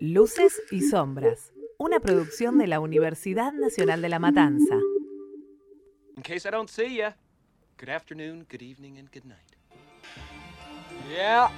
Luces y Sombras, una producción de la Universidad Nacional de La Matanza. In case I don't see ya, good afternoon, good evening, and good night. Yeah.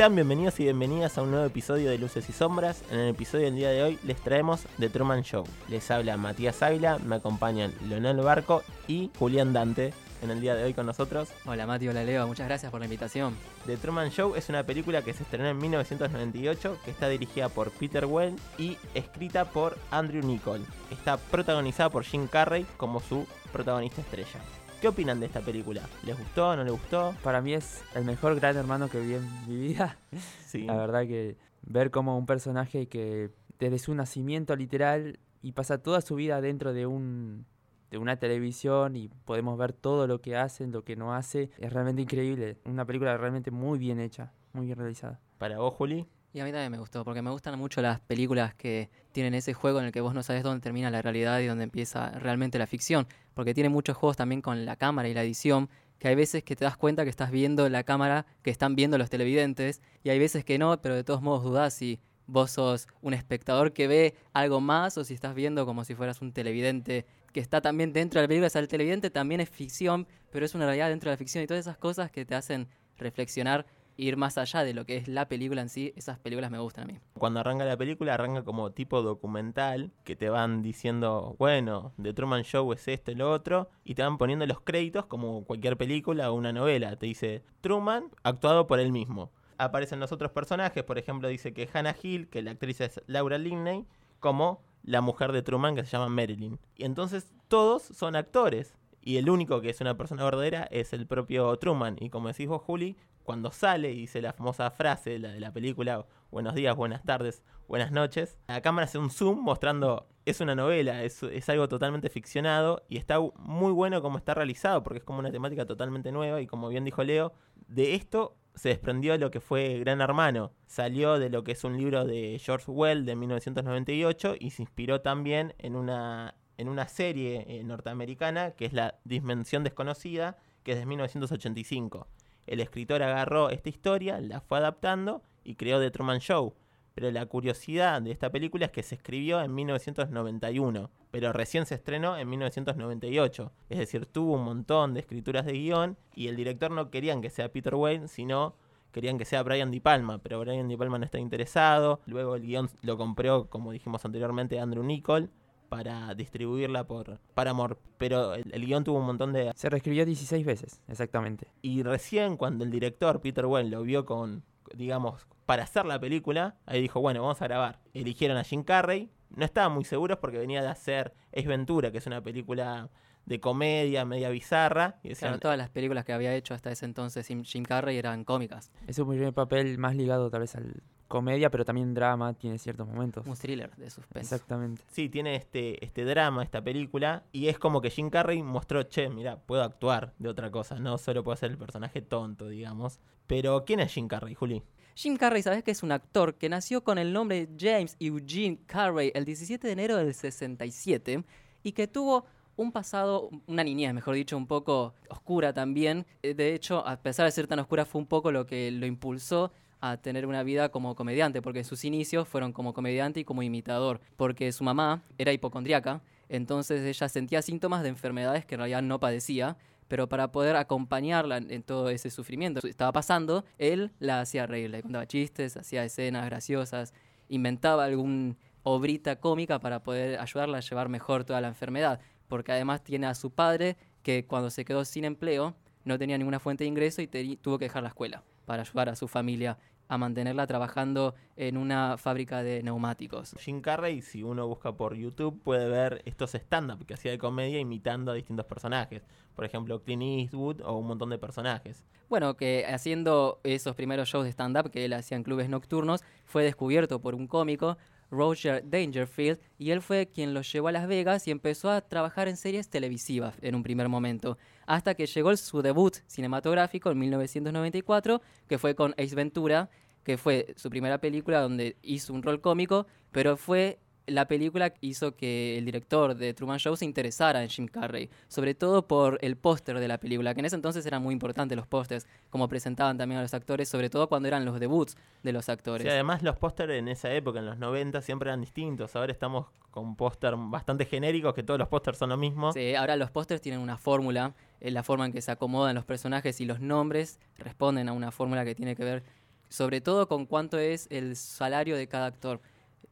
Sean bienvenidos y bienvenidas a un nuevo episodio de Luces y Sombras. En el episodio del día de hoy les traemos The Truman Show. Les habla Matías Ávila, me acompañan Leonel Barco y Julián Dante en el día de hoy con nosotros. Hola Mati, hola Leo, muchas gracias por la invitación. The Truman Show es una película que se estrenó en 1998, que está dirigida por Peter Well y escrita por Andrew Nichol. Está protagonizada por Jim Carrey como su protagonista estrella. ¿Qué opinan de esta película? ¿Les gustó? ¿No les gustó? Para mí es el mejor gran hermano que vi en mi vida. Sí. La verdad que ver como un personaje que desde su nacimiento literal y pasa toda su vida dentro de un de una televisión y podemos ver todo lo que hacen, lo que no hace, es realmente increíble. Una película realmente muy bien hecha, muy bien realizada. Para vos, Juli. Y a mí también me gustó, porque me gustan mucho las películas que tienen ese juego en el que vos no sabes dónde termina la realidad y dónde empieza realmente la ficción, porque tiene muchos juegos también con la cámara y la edición, que hay veces que te das cuenta que estás viendo la cámara que están viendo los televidentes, y hay veces que no, pero de todos modos dudás si vos sos un espectador que ve algo más o si estás viendo como si fueras un televidente que está también dentro de la película. O sea, el televidente también es ficción, pero es una realidad dentro de la ficción y todas esas cosas que te hacen reflexionar ir más allá de lo que es la película en sí, esas películas me gustan a mí. Cuando arranca la película, arranca como tipo documental, que te van diciendo, bueno, The Truman Show es esto y lo otro, y te van poniendo los créditos como cualquier película o una novela. Te dice Truman, actuado por él mismo. Aparecen los otros personajes, por ejemplo, dice que Hannah Hill, que la actriz es Laura Linney, como la mujer de Truman que se llama Marilyn. Y entonces todos son actores. Y el único que es una persona verdadera es el propio Truman. Y como decís vos, Juli, cuando sale y dice la famosa frase, la de la película, buenos días, buenas tardes, buenas noches, la cámara hace un zoom mostrando, es una novela, es, es algo totalmente ficcionado y está muy bueno como está realizado, porque es como una temática totalmente nueva y como bien dijo Leo, de esto se desprendió lo que fue Gran Hermano. Salió de lo que es un libro de George Well de 1998 y se inspiró también en una, en una serie eh, norteamericana que es La Dimensión Desconocida, que es de 1985. El escritor agarró esta historia, la fue adaptando y creó The Truman Show. Pero la curiosidad de esta película es que se escribió en 1991, pero recién se estrenó en 1998. Es decir, tuvo un montón de escrituras de guion y el director no querían que sea Peter Wayne, sino querían que sea Brian Di Palma, pero Brian Di Palma no está interesado. Luego el guion lo compró, como dijimos anteriormente, Andrew Nichol para distribuirla por Paramore, pero el, el, guion tuvo un montón de... Se reescribió 16 veces, exactamente. Y recién cuando el director Peter Wayne lo vio con, digamos, para hacer la película, ahí dijo, bueno, vamos a grabar. Eligieron a Jim Carrey, no estaban muy seguros porque venía de hacer Ace Ventura, que es una película de comedia, media bizarra. Y decían, claro, todas las películas que había hecho hasta ese entonces Jim Carrey eran cómicas. Es un primer papel más ligado tal vez al comedia, pero también drama, tiene ciertos momentos. Un thriller de suspense. Exactamente. Sí, tiene este, este drama, esta película, y es como que Jim Carrey mostró, che, mira, puedo actuar de otra cosa, no solo puedo ser el personaje tonto, digamos. Pero, ¿quién es Jim Carrey, Juli? Jim Carrey, sabes que es un actor que nació con el nombre James Eugene Carrey el 17 de enero del 67 y que tuvo un pasado, una niñez, mejor dicho, un poco oscura también. Eh, De hecho, a pesar de ser tan oscura, fue un poco lo que lo impulsó a tener una vida como comediante, porque sus inicios fueron como comediante y como imitador, porque su mamá era hipocondriaca, entonces ella sentía síntomas de enfermedades que en realidad no padecía, pero para poder acompañarla en todo ese sufrimiento que estaba pasando, él la hacía reír, le contaba chistes, hacía escenas graciosas, inventaba algún obrita cómica para poder ayudarla a llevar mejor toda la enfermedad, porque además tiene a su padre que cuando se quedó sin empleo no tenía ninguna fuente de ingreso y tuvo que dejar la escuela para ayudar a su familia a mantenerla trabajando en una fábrica de neumáticos. Jim Carrey, si uno busca por YouTube, puede ver estos stand-up que hacía de comedia imitando a distintos personajes. Por ejemplo, Clint Eastwood o un montón de personajes. Bueno, que haciendo esos primeros shows de stand-up que él hacía en clubes nocturnos, fue descubierto por un cómico, Roger Dangerfield, y él fue quien los llevó a Las Vegas y empezó a trabajar en series televisivas en un primer momento, hasta que llegó su debut cinematográfico en 1994, que fue con Ace Ventura, que fue su primera película donde hizo un rol cómico, pero fue la película hizo que el director de Truman Show se interesara en Jim Carrey, sobre todo por el póster de la película, que en ese entonces eran muy importantes los pósters, como presentaban también a los actores, sobre todo cuando eran los debuts de los actores. Sí, además los pósteres en esa época, en los 90, siempre eran distintos. Ahora estamos con póster bastante genéricos, que todos los pósters son lo mismo. Sí, ahora los pósters tienen una fórmula, eh, la forma en que se acomodan los personajes y los nombres responden a una fórmula que tiene que ver sobre todo con cuánto es el salario de cada actor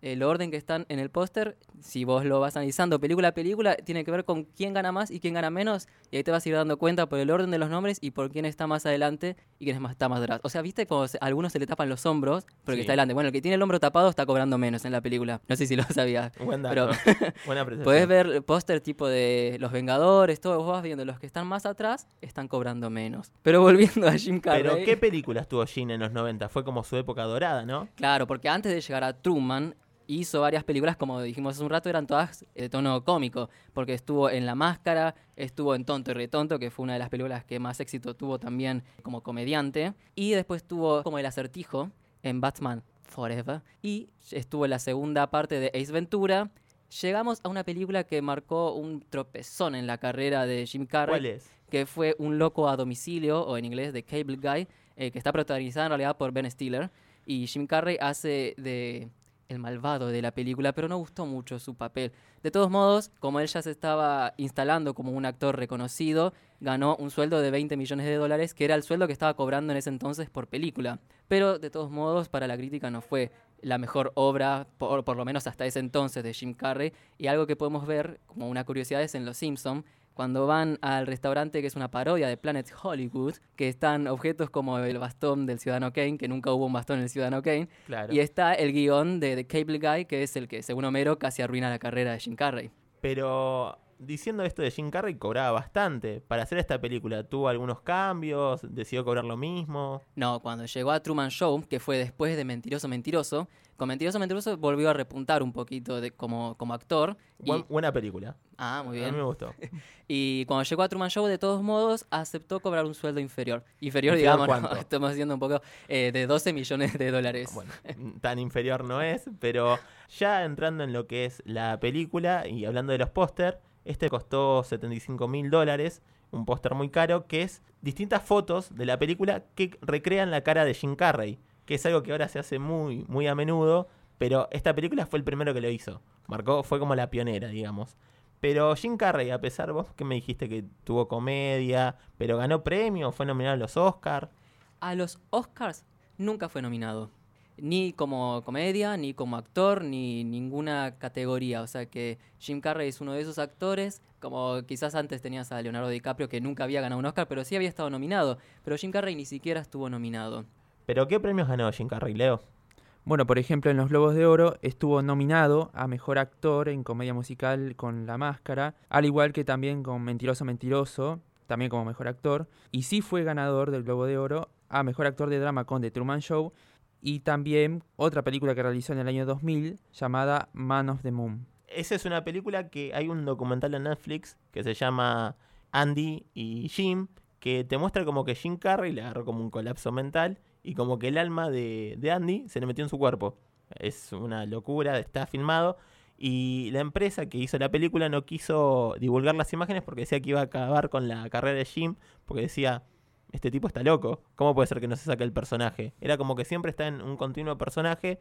el orden que están en el póster, si vos lo vas analizando película a película, tiene que ver con quién gana más y quién gana menos, y ahí te vas a ir dando cuenta por el orden de los nombres y por quién está más adelante y quién está más atrás. O sea, viste como a algunos se le tapan los hombros porque Sí. está adelante. Bueno, el que tiene el hombro tapado está cobrando menos en la película. No sé si lo sabías. Buen dato. Pero Buena. Podés ver póster tipo de Los Vengadores, todo, vos vas viendo los que están más atrás están cobrando menos. Pero volviendo a Jim Carrey. Pero ¿qué películas tuvo Gene en los 90? Fue como su época dorada, ¿no? Claro, porque antes de llegar a Truman hizo varias películas, como dijimos hace un rato, eran todas de tono cómico, porque estuvo en La Máscara, estuvo en Tonto y Retonto, que fue una de las películas que más éxito tuvo también como comediante, y después tuvo como El Acertijo en Batman Forever, y estuvo en la segunda parte de Ace Ventura. Llegamos a una película que marcó un tropezón en la carrera de Jim Carrey ¿Cuál es? que fue Un loco a domicilio, o en inglés The Cable Guy, eh, que está protagonizada en realidad por Ben Stiller. Y Jim Carrey hace de el malvado de la película, pero no gustó mucho su papel. De todos modos, como él ya se estaba instalando como un actor reconocido, ganó un sueldo de 20 millones de dólares, que era el sueldo que estaba cobrando en ese entonces por película. Pero de todos modos, para la crítica no fue la mejor obra, por, por lo menos hasta ese entonces, de Jim Carrey. Y algo que podemos ver como una curiosidad es en Los Simpson cuando van al restaurante que es una parodia de Planet Hollywood, que están objetos como el bastón del Ciudadano Kane, que nunca hubo un bastón en el Ciudadano Kane, Claro. y está el guion de The Cable Guy, que es el que, según Homero, casi arruina la carrera de Jim Carrey. Pero diciendo esto de Jim Carrey, cobraba bastante. Para hacer esta película, ¿tuvo algunos cambios? ¿Decidió cobrar lo mismo? No, cuando llegó a Truman Show, que fue después de Mentiroso Mentiroso, con Mentiroso Mentiroso volvió a repuntar un poquito de, como, como actor. y- buena película. ah, muy A bien. mí me gustó. Y cuando llegó a Truman Show, de todos modos, aceptó cobrar un sueldo inferior. Inferior, ¿Inferior digamos? ¿no? estamos haciendo un poco, eh, de 12 millones de dólares. Bueno, tan inferior no es, pero ya entrando en lo que es la película y hablando de los póster, este costó 75 mil dólares, un póster muy caro, que es distintas fotos de la película que recrean la cara de Jim Carrey, que es algo que ahora se hace muy, muy a menudo, pero esta película fue el primero que lo hizo. Marcó, fue como la pionera, digamos. Pero Jim Carrey, a pesar, vos que me dijiste que tuvo comedia, pero ganó premio, fue nominado a los Oscars. A los Oscars nunca fue nominado. Ni como comedia, ni como actor, ni ninguna categoría. O sea que Jim Carrey es uno de esos actores, como quizás antes tenías a Leonardo DiCaprio que nunca había ganado un Oscar, pero sí había estado nominado. Pero Jim Carrey ni siquiera estuvo nominado. ¿Pero qué premios ganó Jim Carrey, Leo? Bueno, por ejemplo, en los Globos de Oro estuvo nominado a Mejor Actor en Comedia Musical con La Máscara, al igual que también con Mentiroso Mentiroso, también como Mejor Actor, y sí fue ganador del Globo de Oro a Mejor Actor de Drama con The Truman Show, y también otra película que realizó en el año 2000 llamada Man of the Moon. Esa es una película que hay un documental en Netflix que se llama Andy y Jim, que te muestra como que Jim Carrey le agarró como un colapso mental y como que el alma de, de Andy se le metió en su cuerpo. Es una locura, está filmado. Y la empresa que hizo la película no quiso divulgar las imágenes porque decía que iba a acabar con la carrera de Jim, porque decía, este tipo está loco, ¿cómo puede ser que no se saque el personaje? Era como que siempre está en un continuo personaje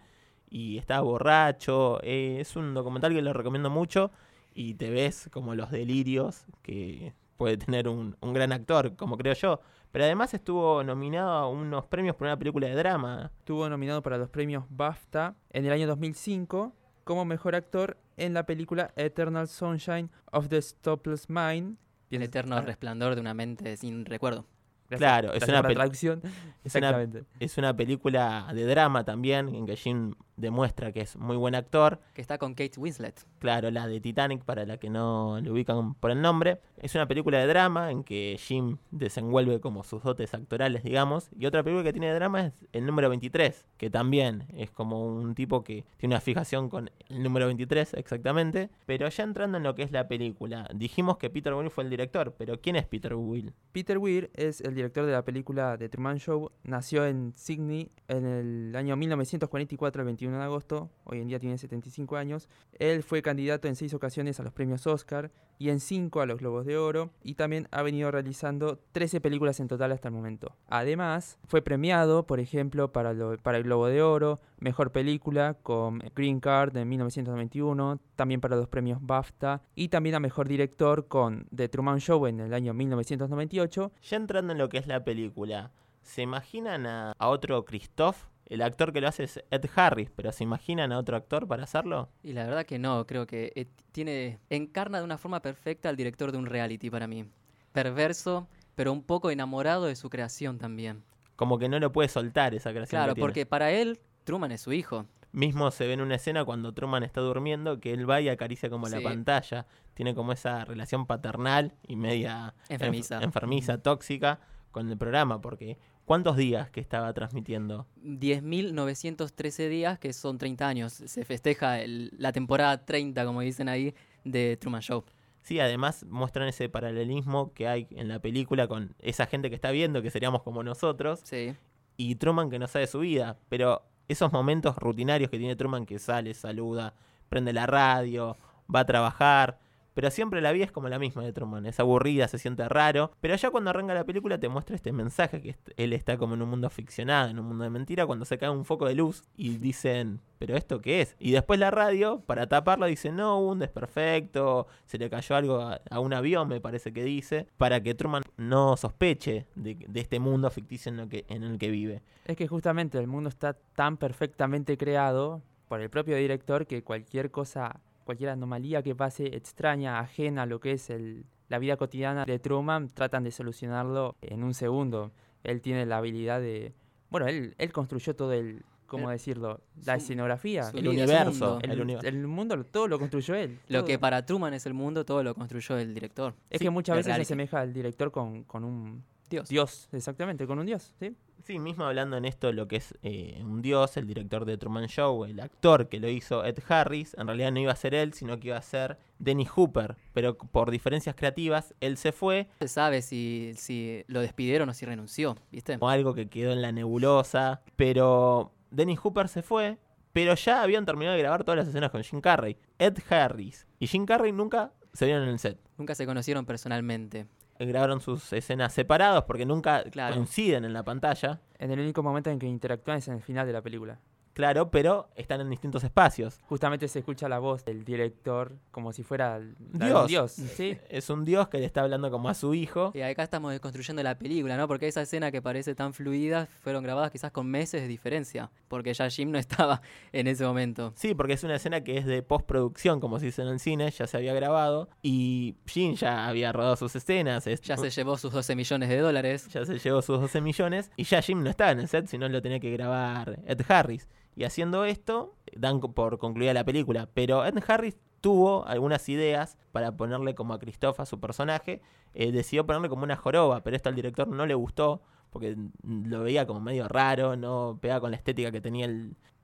y está borracho. eh, es un documental que lo recomiendo mucho y te ves como los delirios que puede tener un, un gran actor, como creo yo. Pero además estuvo nominado a unos premios por una película de drama. Estuvo nominado para los premios BAFTA en el año 2005 como Mejor Actor en la película Eternal Sunshine of the Stopless Mind. El eterno resplandor de una mente sin recuerdo. Claro, es una traducción. Es una, es una película de drama también, en que Jim demuestra que es muy buen actor. Que está con Kate Winslet. Claro, la de Titanic, para la que no le ubican por el nombre. Es una película de drama en que Jim desenvuelve como sus dotes actorales, digamos. Y otra película que tiene de drama es el número 23, que también es como un tipo que tiene una fijación con el número 23 exactamente. Pero ya entrando en lo que es la película, dijimos que Peter Weir fue el director, pero ¿quién es Peter Weir? Peter Weir es el director de la película The Truman Show. Nació en Sydney en el año 1944, el 21 de agosto. Hoy en día tiene 75 años. Él fue candidato en seis ocasiones a los premios Oscar y en cinco a los Globos de Oro. Y también ha venido realizando 13 películas en total hasta el momento. Además, fue premiado, por ejemplo, para, lo- para el Globo de Oro, Mejor Película con Green Card en 1991, también para los premios BAFTA y también a Mejor Director con The Truman Show en el año 1998 Ya entrando en lo que es la película, ¿se imaginan a, a otro Christoph? El actor que lo hace es Ed Harris, pero ¿se imaginan a otro actor para hacerlo? Y la verdad que no, creo que eh, tiene encarna de una forma perfecta al director de un reality para mí. Perverso, pero un poco enamorado de su creación también. Como que no lo puede soltar esa creación. Claro, que tiene. porque para él Truman es su hijo. Mismo se ve en una escena cuando Truman está durmiendo que él va y acaricia como la pantalla. Tiene como esa relación paternal y media Enfermiza. enf- enfermiza, tóxica con el programa. Porque ¿cuántos días que estaba transmitiendo? 10.913 días, que son 30 años. Se festeja el- la temporada 30, como dicen ahí, de Truman Show. Sí, además muestran ese paralelismo que hay en la película con esa gente que está viendo, que seríamos como nosotros, Sí. y Truman que no sabe su vida. Pero esos momentos rutinarios que tiene Truman que sale, saluda, prende la radio, va a trabajar. Pero siempre la vida es como la misma de Truman. Es aburrida, se siente raro. Pero ya cuando arranca la película te muestra este mensaje que él está como en un mundo ficcionado, en un mundo de mentira, cuando se cae un foco de luz y dicen, ¿pero esto qué es? Y después la radio, para taparla, dice, no, un desperfecto, se le cayó algo a, un avión, me parece que dice, para que Truman no sospeche de, este mundo ficticio en, que, en el que vive. Es que justamente el mundo está tan perfectamente creado por el propio director que cualquier cosa, cualquier anomalía que pase extraña, ajena a lo que es el, la vida cotidiana de Truman, tratan de solucionarlo en un segundo. Él tiene la habilidad de... Bueno, él, él construyó todo el... ¿Cómo El- decirlo? La su- escenografía. su El vida, universo, mundo. El, el universo. el mundo, todo lo construyó él. Lo todo. que para Truman es el mundo, todo lo construyó el director. Es Sí, que muchas veces se asemeja al director con, con un Dios. dios, exactamente, con un dios, ¿sí? Sí, mismo hablando en esto, lo que es eh, un dios, el director de Truman Show, el actor que lo hizo Ed Harris, en realidad no iba a ser él, sino que iba a ser Dennis Hooper, pero por diferencias creativas, él se fue, No se sabe si, si lo despidieron o si renunció, ¿viste? como algo que quedó en la nebulosa, pero Dennis Hooper se fue, pero ya habían terminado de grabar todas las escenas con Jim Carrey. Ed Harris y Jim Carrey nunca se vieron en el set. Nunca se conocieron personalmente. Grabaron sus escenas separados porque nunca Claro. coinciden en la pantalla. En el único momento en que interactúan es en el final de la película. Claro, pero están en distintos espacios. Justamente se escucha la voz del director como si fuera de Dios. un dios. Sí. Es un dios que le está hablando como a su hijo. Y acá estamos desconstruyendo la película, ¿no? Porque esa escena que parece tan fluida fueron grabadas quizás con meses de diferencia. Porque ya Jim no estaba en ese momento. Sí, porque es una escena que es de postproducción, como se dice en el cine, ya se había grabado. Y Jim ya había rodado sus escenas. es- Ya se llevó sus 12 millones de dólares. ya se llevó sus 12 millones. Y ya Jim no estaba en el set, sino lo tenía que grabar Ed Harris. Y haciendo esto, dan por concluida la película. Pero Ed Harris tuvo algunas ideas para ponerle como a Christoph a su personaje. Eh, decidió ponerle como una joroba, pero esto al director no le gustó. Porque lo veía como medio raro, no pegaba con la estética que tenía,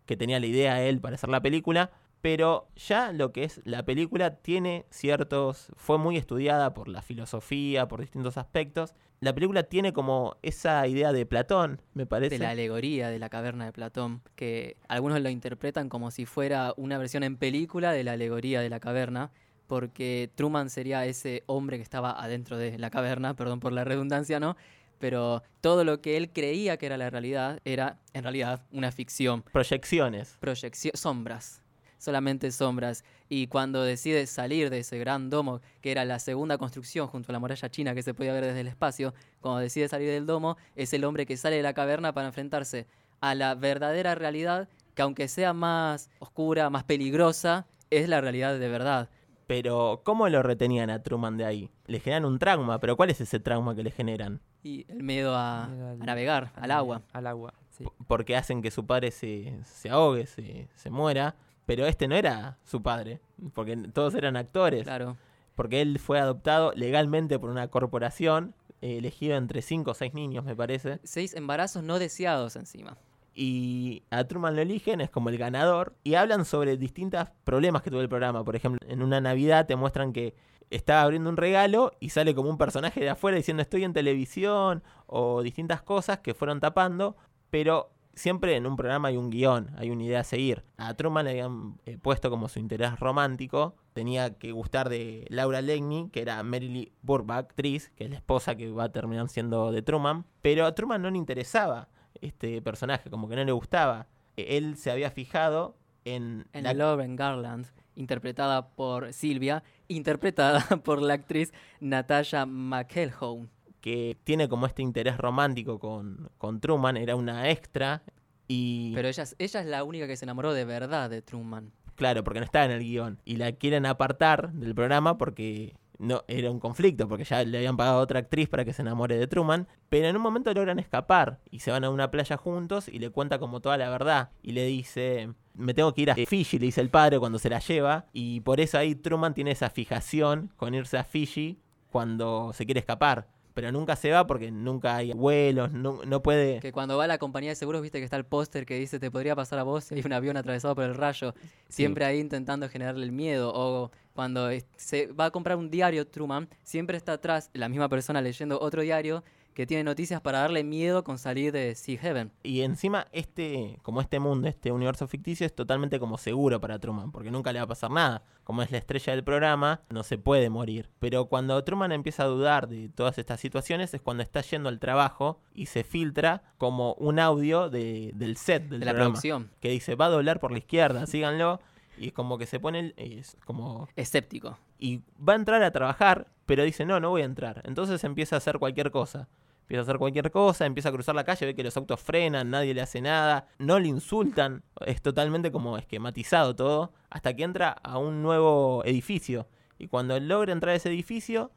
que tenía la idea él para hacer la película. Pero ya lo que es la película tiene ciertos. fue muy estudiada por la filosofía, por distintos aspectos. La película tiene como esa idea de Platón, me parece. De la alegoría de la caverna de Platón. Que algunos lo interpretan como si fuera una versión en película de la alegoría de la caverna. Porque Truman sería ese hombre que estaba adentro de la caverna, perdón por la redundancia, ¿no? Pero todo lo que él creía que era la realidad era en realidad una ficción. Proyecciones. proyección, sombras, solamente sombras. Y cuando decide salir de ese gran domo, que era la segunda construcción junto a la muralla china que se podía ver desde el espacio, cuando decide salir del domo, es el hombre que sale de la caverna para enfrentarse a la verdadera realidad, que aunque sea más oscura, más peligrosa, es la realidad de verdad. Pero, ¿cómo lo retenían a Truman de ahí? Le generan un trauma, pero ¿cuál es ese trauma que le generan? Y el miedo a, Miedo al- a navegar, al agua. Al agua. Sí. porque hacen que su padre se, se ahogue, se, se muera. Pero este no era su padre, porque todos eran actores. Claro. Porque él fue adoptado legalmente por una corporación, eh, elegido entre 5 o 6 niños, me parece. Seis embarazos no deseados encima. Y a Truman lo eligen, es como el ganador. Y hablan sobre distintos problemas que tuvo el programa. Por ejemplo, en una Navidad te muestran que estaba abriendo un regalo y sale como un personaje de afuera diciendo estoy en televisión o distintas cosas que fueron tapando. Pero siempre en un programa hay un guion, hay una idea a seguir. A Truman le habían eh, puesto como su interés romántico. Tenía que gustar de Laura Legny, que era Merily Burbach, actriz, que es la esposa que va a terminar siendo de Truman. Pero a Truman no le interesaba este personaje, como que no le gustaba. E- Él se había fijado en, En la- Lauren Garland, interpretada por Silvia, interpretada por la actriz Natasha McElhone. que tiene como este interés romántico con, con Truman, era una extra. Y Pero ella, es- ella es la única que se enamoró de verdad de Truman. claro, porque no estaba en el guion. Y la quieren apartar del programa porque no era un conflicto, porque ya le habían pagado a otra actriz para que se enamore de Truman. Pero en un momento logran escapar y se van a una playa juntos y le cuenta como toda la verdad. Y le dice, me tengo que ir a Fiji, le dice el padre cuando se la lleva. Y por eso ahí Truman tiene esa fijación con irse a Fiji cuando se quiere escapar. Pero nunca se va porque nunca hay vuelos, no, no puede... Que cuando va a la compañía de seguros, viste que está el póster que dice te podría pasar a vos si hay un avión atravesado por el rayo. Siempre ahí intentando generarle el miedo. O cuando se va a comprar un diario Truman, siempre está atrás la misma persona leyendo otro diario que tiene noticias para darle miedo con salir de Sea Heaven. Y encima, este, como este mundo, este universo ficticio es totalmente como seguro para Truman, porque nunca le va a pasar nada. Como es la estrella del programa, no se puede morir. Pero cuando Truman empieza a dudar de todas estas situaciones es cuando está yendo al trabajo y se filtra como un audio de- del set del De la programa. producción. Que dice, va a doblar por la izquierda, síganlo. Y es como que se pone, es como Escéptico. y va a entrar a trabajar, pero dice, no, no voy a entrar. Entonces empieza a hacer cualquier cosa. Empieza a hacer cualquier cosa, empieza a cruzar la calle, ve que los autos frenan, nadie le hace nada, no le insultan, es totalmente como esquematizado todo, hasta que entra a un nuevo edificio. Y cuando logra entrar a ese edificio,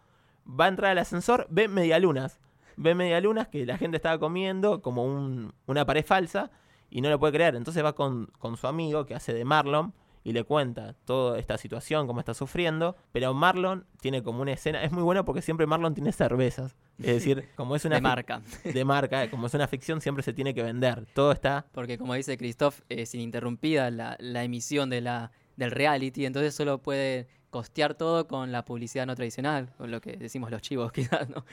va a entrar al ascensor, ve medialunas. Ve medialunas que la gente estaba comiendo como un- una pared falsa y no lo puede creer. Entonces va con, con su amigo que hace de Marlon y le cuenta toda esta situación, cómo está sufriendo. Pero Marlon tiene como una escena, es muy bueno porque siempre Marlon tiene cervezas. Es decir, como es una De marca. de marca, como es una ficción, siempre se tiene que vender. Todo está Porque como dice Christoph, es ininterrumpida la, la emisión de la, del reality, entonces solo puede costear todo con la publicidad no tradicional, con lo que decimos los chivos quizás, ¿no?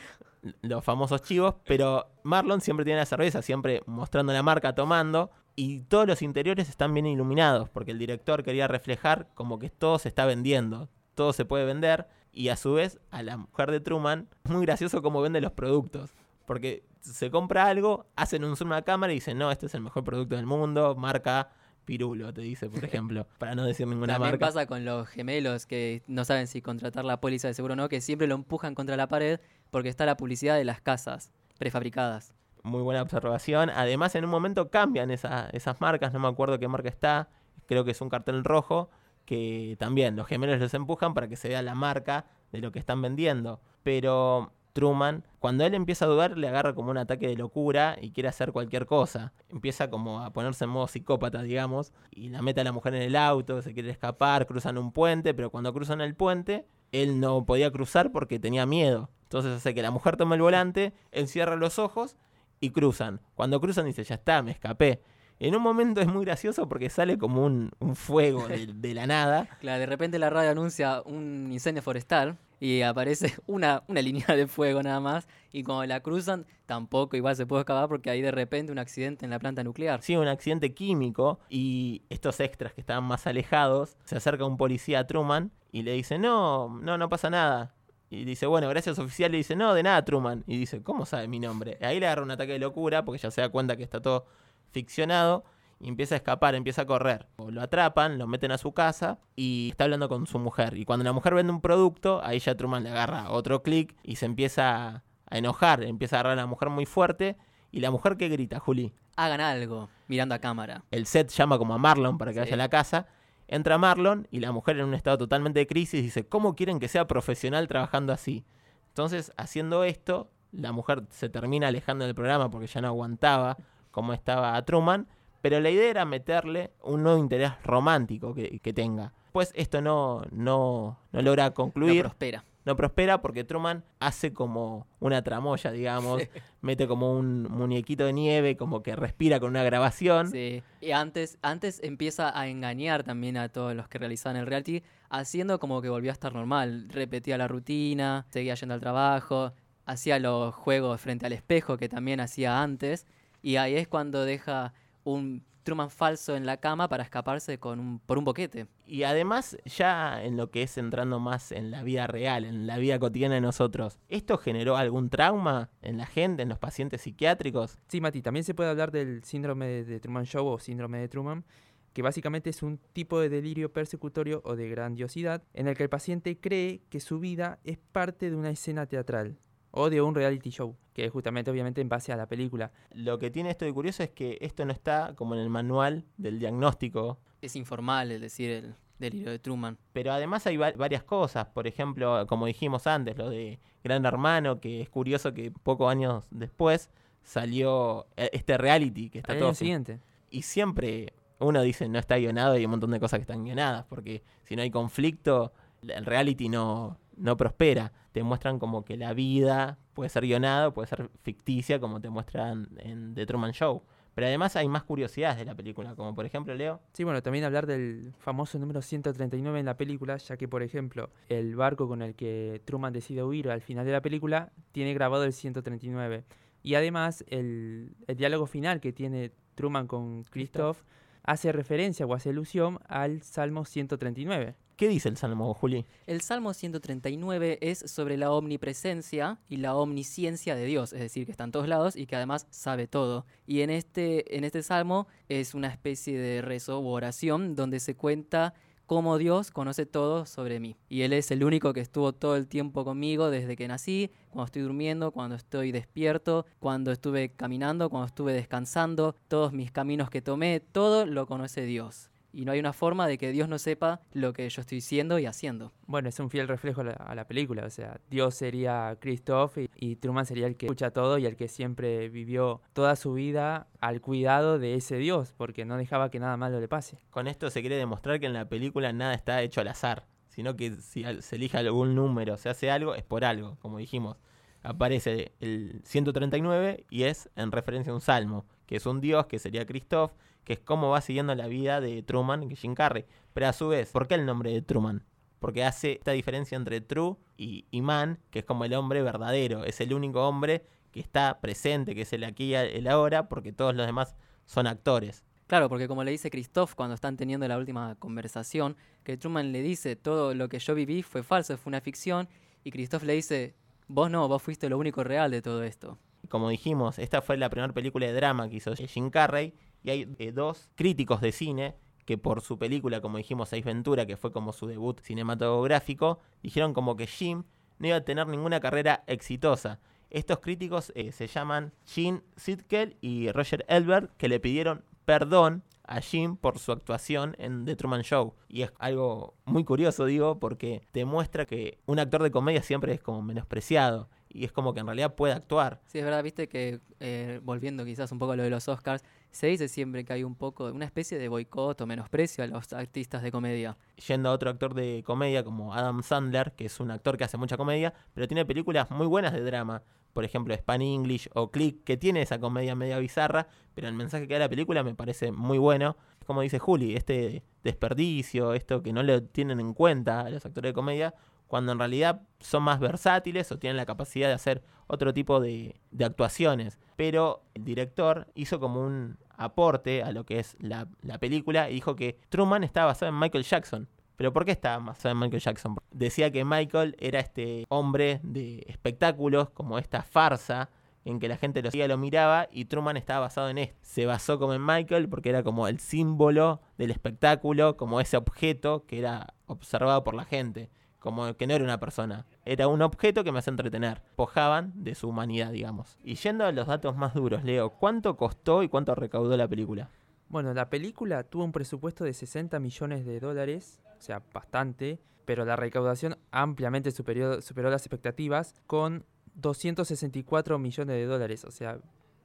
los famosos chivos, pero Marlon siempre tiene la cerveza, siempre mostrando la marca, tomando, y todos los interiores están bien iluminados, porque el director quería reflejar como que todo se está vendiendo, todo se puede vender, y a su vez a la mujer de Truman, es muy gracioso cómo vende los productos, porque se compra algo, hacen un zoom a la cámara y dicen, no, este es el mejor producto del mundo, marca Pirulo, te dice, por ejemplo, para no decir ninguna También marca. pasa con los gemelos que no saben si contratar la póliza de seguro o no, que siempre lo empujan contra la pared porque está la publicidad de las casas prefabricadas. Muy buena observación. Además, en un momento cambian esa- esas marcas. No me acuerdo qué marca está. Creo que es un cartel rojo. Que también los gemelos los empujan para que se vea la marca de lo que están vendiendo. Pero Truman, cuando él empieza a dudar, le agarra como un ataque de locura y quiere hacer cualquier cosa. Empieza como a ponerse en modo psicópata, digamos. Y la mete a la mujer en el auto, se quiere escapar, cruzan un puente. Pero cuando cruzan el puente, él no podía cruzar porque tenía miedo. Entonces hace que la mujer tome el volante, él cierra los ojos y cruzan. Cuando cruzan dice, ya está, me escapé. En un momento es muy gracioso porque sale como un, un fuego de, de la nada. Claro, de repente la radio anuncia un incendio forestal y aparece una, una línea de fuego nada más y cuando la cruzan tampoco igual se puede escapar porque hay de repente un accidente en la planta nuclear. Sí, un accidente químico y estos extras que estaban más alejados, se acerca un policía a Truman y le dice, no, no, no pasa nada. Y dice, bueno, gracias oficial. Y dice, no, de nada, Truman. Y dice, ¿cómo sabe mi nombre? Ahí le agarra un ataque de locura porque ya se da cuenta que está todo ficcionado y empieza a escapar, empieza a correr. O lo atrapan, lo meten a su casa y está hablando con su mujer. Y cuando la mujer vende un producto, ahí ya Truman le agarra otro clic y se empieza a, a enojar, empieza a agarrar a la mujer muy fuerte. Y la mujer que grita, Juli, Hagan algo mirando a cámara. el set llama como a Marlon para que Sí. vaya a la casa. Entra Marlon y la mujer en un estado totalmente de crisis dice, ¿cómo quieren que sea profesional trabajando así? Entonces, haciendo esto, la mujer se termina alejando del programa porque ya no aguantaba, como estaba Truman, pero la idea era meterle un nuevo interés romántico que, que tenga. Pues esto no, no, no logra concluir prospera. No prospera porque Truman hace como una tramoya, digamos, mete como un muñequito de nieve, como que respira con una grabación. Sí. Y antes, antes empieza a engañar también a todos los que realizaban el reality, haciendo como que volvió a estar normal. Repetía la rutina, seguía yendo al trabajo, hacía los juegos frente al espejo que también hacía antes. Y ahí es cuando deja un Truman falso en la cama para escaparse con un, por un boquete. Y además, ya en lo que es entrando más en la vida real, en la vida cotidiana de nosotros, ¿esto generó algún trauma en la gente, en los pacientes psiquiátricos? Sí, Mati, también se puede hablar del síndrome de Truman Show o síndrome de Truman, que básicamente es un tipo de delirio persecutorio o de grandiosidad en el que el paciente cree que su vida es parte de una escena teatral o de un reality show, que es justamente obviamente en base a la película. Lo que tiene esto de curioso es que esto no está como en el manual del diagnóstico Es informal, es decir, el delirio de Truman. Pero además hay va- varias cosas, por ejemplo, como dijimos antes, lo de Gran Hermano, que es curioso que pocos años después salió eh, este reality que está todo año fi- siguiente. Y siempre uno dice no está guionado y hay un montón de cosas que están guionadas, porque si no hay conflicto, el reality no, no prospera. Te muestran como que la vida puede ser guionada, puede ser ficticia, como te muestran en The Truman Show. Pero además hay más curiosidades de la película, como por ejemplo, Leo, Sí, bueno, también hablar del famoso número 139 en la película, ya que, por ejemplo, el barco con el que Truman decide huir al final de la película tiene grabado el 139. Y además, el, el diálogo final que tiene Truman con Christoph hace referencia o hace alusión al Salmo 139. ¿Qué dice el Salmo, Juli? El Salmo 139 es sobre la omnipresencia y la omnisciencia de Dios, es decir, que está en todos lados y que además sabe todo. Y en este, en este salmo es una especie de rezo u oración donde se cuenta cómo Dios conoce todo sobre mí. Y Él es el único que estuvo todo el tiempo conmigo desde que nací, cuando estoy durmiendo, cuando estoy despierto, cuando estuve caminando, cuando estuve descansando, todos mis caminos que tomé, todo lo conoce Dios. Y no hay una forma de que Dios no sepa lo que yo estoy siendo y haciendo. Bueno, es un fiel reflejo a la, a la película, o sea, Dios sería Christoph y, y Truman sería el que escucha todo y el que siempre vivió toda su vida al cuidado de ese Dios, porque no dejaba que nada malo le pase. Con esto se quiere demostrar que en la película nada está hecho al azar, sino que si se elige algún número, se hace algo, es por algo, como dijimos. Aparece el 139 y es en referencia a un salmo, que es un dios, que sería Christoph, que es cómo va siguiendo la vida de Truman y Jim Carrey. Pero a su vez, ¿por qué el nombre de Truman? Porque hace esta diferencia entre True y, y Man, que es como el hombre verdadero, es el único hombre que está presente, que es el aquí y el ahora, porque todos los demás son actores. Claro, porque como le dice Christoph cuando están teniendo la última conversación, que Truman le dice, todo lo que yo viví fue falso, fue una ficción, y Christoph le dice, vos no, vos fuiste lo único real de todo esto. Como dijimos, esta fue la primera película de drama que hizo Jim Carrey y hay eh, dos críticos de cine que por su película, como dijimos, Ace Ventura, que fue como su debut cinematográfico, dijeron como que Jim no iba a tener ninguna carrera exitosa. Estos críticos eh, se llaman Gene Sitkel y Roger Elbert, que le pidieron perdón a Jim por su actuación en The Truman Show. Y es algo muy curioso, digo, porque demuestra que un actor de comedia siempre es como menospreciado. Y es como que en realidad puede actuar. Sí, es verdad, viste que, eh, volviendo quizás un poco a lo de los Oscars, se dice siempre que hay un poco, una especie de boicot o menosprecio a los artistas de comedia. Yendo a otro actor de comedia como Adam Sandler, que es un actor que hace mucha comedia, pero tiene películas muy buenas de drama. Por ejemplo, Span English o Click, que tiene esa comedia media bizarra, pero el mensaje que da la película me parece muy bueno. Como dice Juli, este desperdicio, esto que no le tienen en cuenta a los actores de comedia, cuando en realidad son más versátiles o tienen la capacidad de hacer otro tipo de, actuaciones. Pero el director hizo como un aporte a lo que es la, la película y dijo que Truman estaba basado en Michael Jackson. ¿Pero por qué estaba basado en Michael Jackson? Decía que Michael era este hombre de espectáculos, como esta farsa en que la gente lo seguía, lo miraba y Truman estaba basado en esto. Se basó como en Michael porque era como el símbolo del espectáculo, como ese objeto que era observado por la gente como que no era una persona, era un objeto que me hace entretener. Pojaban de su humanidad, digamos. Y yendo a los datos más duros, Leo, ¿cuánto costó y cuánto recaudó la película? Bueno, la película tuvo un presupuesto de 60 millones de dólares, o sea, bastante, pero la recaudación ampliamente superior, superó las expectativas con 264 millones de dólares, o sea,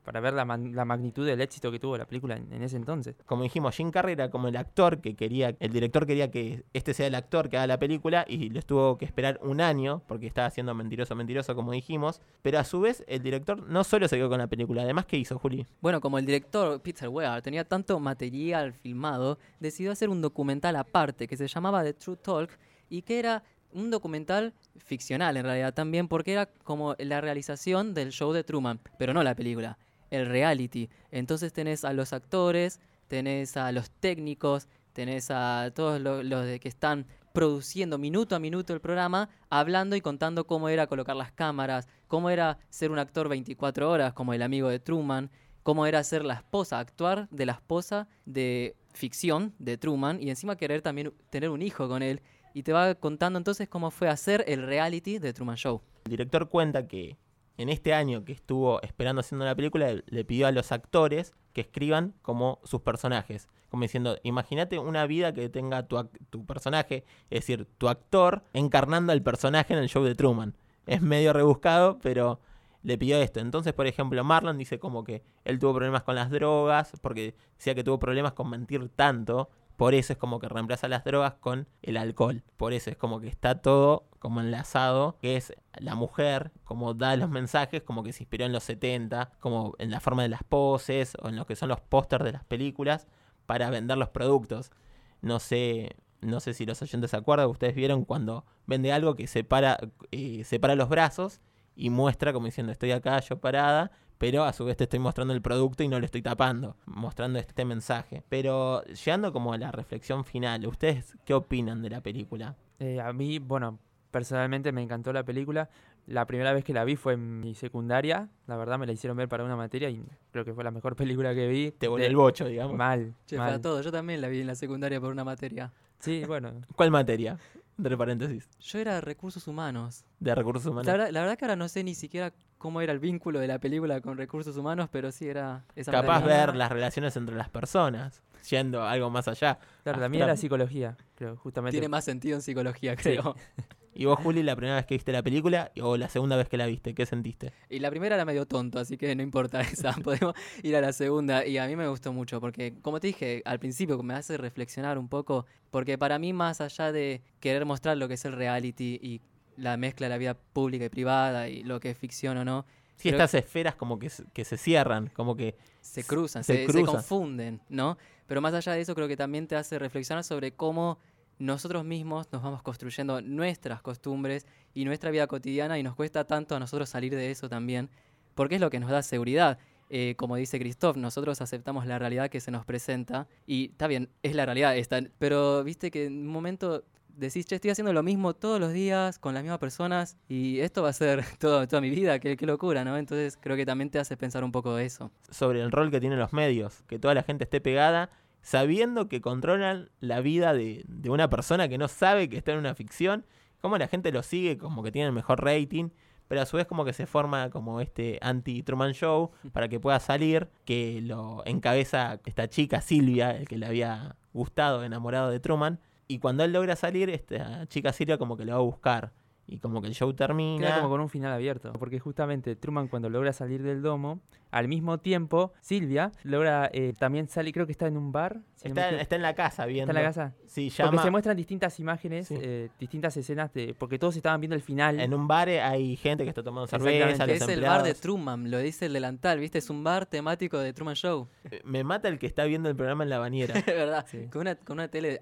para ver la, man- la magnitud del éxito que tuvo la película en, en ese entonces. Como dijimos, Jim Carrey era como el actor que quería, el director quería que este sea el actor que haga la película y les tuvo que esperar un año porque estaba haciendo mentiroso, mentiroso, como dijimos. Pero a su vez, el director no solo se quedó con la película, además, ¿qué hizo, Juli? Bueno, como el director Peter Weir tenía tanto material filmado, decidió hacer un documental aparte que se llamaba The True Talk y que era un documental ficcional en realidad también porque era como la realización del show de Truman, pero no la película, el reality. Entonces tenés a los actores, tenés a los técnicos, tenés a todos lo- los, de que están produciendo minuto a minuto el programa, hablando y contando cómo era colocar las cámaras, cómo era ser un actor 24 horas como el amigo de Truman, cómo era ser la esposa, actuar de la esposa de ficción de Truman y encima querer también tener un hijo con él. Y te va contando entonces cómo fue hacer el reality de Truman Show. El director cuenta que en este año que estuvo esperando haciendo la película, le pidió a los actores que escriban como sus personajes. Como diciendo, imagínate una vida que tenga tu, personaje, es decir, tu actor encarnando al personaje en el show de Truman. Es medio rebuscado, pero le pidió esto. Entonces, por ejemplo, Marlon dice como que él tuvo problemas con las drogas, porque decía que tuvo problemas con mentir tanto. Por eso es como que reemplaza las drogas con el alcohol. Por eso es como que está todo como enlazado, que es la mujer, como da los mensajes, como que se inspiró en los 70, como en la forma de las poses o en lo que son los pósters de las películas para vender los productos. No sé, no sé si los oyentes se acuerdan, ustedes vieron cuando vende algo que separa, eh, separa los brazos y muestra como diciendo estoy acá yo parada, pero a su vez te estoy mostrando el producto y no lo estoy tapando, mostrando este mensaje. Pero llegando como a la reflexión final, ¿ustedes qué opinan de la película? Eh, a mí, bueno, personalmente me encantó la película. La primera vez que la vi fue en mi secundaria. La verdad me la hicieron ver para una materia y creo que fue la mejor película que vi. Te volvió De- el bocho, digamos. Mal, Che, mal. para todo, yo también la vi en la secundaria por una materia. Sí, bueno. ¿Cuál materia? Entre paréntesis. Yo era recursos humanos. De recursos humanos. La verdad, la verdad que ahora no sé ni siquiera cómo era el vínculo de la película con recursos humanos, pero sí era esa Capaz ver las relaciones entre las personas, yendo algo más allá. Claro, la mía era psicología, creo, justamente. Tiene más sentido en psicología, Sí. creo. Y vos, Juli, la primera vez que viste la película o la segunda vez que la viste, ¿qué sentiste? Y la primera era medio tonto, así que no importa esa. Podemos ir a la segunda. Y a mí me gustó mucho, porque como te dije al principio, me hace reflexionar un poco. Porque para mí, más allá de querer mostrar lo que es el reality y la mezcla de la vida pública y privada y lo que es ficción o no, Sí, Creo- estas esferas como que, se- que se cierran, como que se cruzan, se se, se cruzan. confunden, ¿no? Pero más allá de eso, creo que también te hace reflexionar sobre cómo nosotros mismos nos vamos construyendo nuestras costumbres y nuestra vida cotidiana y nos cuesta tanto a nosotros salir de eso también, porque es lo que nos da seguridad. Eh, como dice Christoph, nosotros aceptamos la realidad que se nos presenta y está bien, es la realidad esta, pero viste que en un momento decís, che, estoy haciendo lo mismo todos los días con las mismas personas y esto va a ser todo, toda mi vida, qué, qué locura, ¿no? Entonces creo que también te hace pensar un poco de eso. sobre el rol que tienen los medios, que toda la gente esté pegada, sabiendo que controlan la vida de, de una persona que no sabe que está en una ficción, como la gente lo sigue, como que tiene el mejor rating, pero a su vez como que se forma como este anti-Truman Show para que pueda salir, que lo encabeza esta chica Silvia, el que le había gustado, enamorado de Truman, y cuando él logra salir, esta chica Silvia como que lo va a buscar, y como que el show termina. Queda como con un final abierto. Porque justamente Truman cuando logra salir del domo, al mismo tiempo Silvia logra eh, también salir, creo que está en un bar. si no me Está, en la casa viendo. ¿Está en la casa? Sí, Porque llama. se muestran distintas imágenes, Sí. eh, distintas escenas, de, porque todos estaban viendo el final. En un bar eh, hay gente que está tomando cerveza, los es el bar de. Truman, lo dice el delantal, ¿viste? Es un bar temático de Truman Show. Me mata el que está viendo el programa en la bañera. Es verdad. Sí. Con, una, con una tele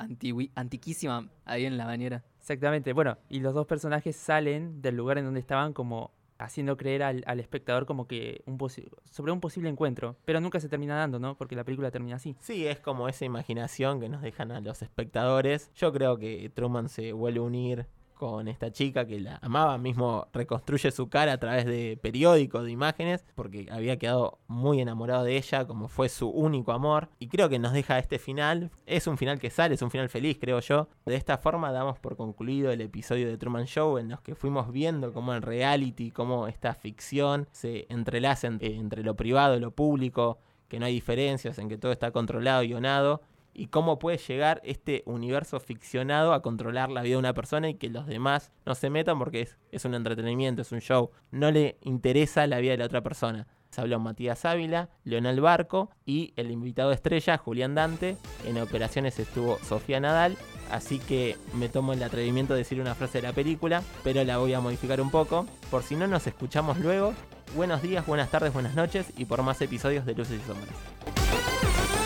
antiquísima ahí en la bañera. Exactamente. Bueno, y los dos personajes salen del lugar en donde estaban como haciendo creer al, al espectador como que un sobre un posible encuentro, pero nunca se termina dando, ¿no? Porque la película termina así. Sí, es como esa imaginación que nos dejan a los espectadores. Yo creo que Truman se vuelve a unir con esta chica que la amaba, mismo reconstruye su cara a través de periódicos, de imágenes, porque había quedado muy enamorado de ella, como fue su único amor. Y creo que nos deja este final. Es un final que sale, es un final feliz, creo yo. De esta forma damos por concluido el episodio de Truman Show en los que fuimos viendo cómo el reality, cómo esta ficción se entrelaza en- eh, entre lo privado y lo público, que no hay diferencias, en que todo está controlado y guionado, y cómo puede llegar este universo ficcionado a controlar la vida de una persona y que los demás no se metan porque es, es un entretenimiento, es un show, no le interesa la vida de la otra persona. Les habló Matías Ávila, Leonel Barco y el invitado estrella, Julián Dante. En operaciones estuvo Sofía Nadal. Así que me tomo el atrevimiento de decir una frase de la película, pero la voy a modificar un poco. Por si no nos escuchamos luego, buenos días, buenas tardes, buenas noches y por más episodios de Luces y Sombras.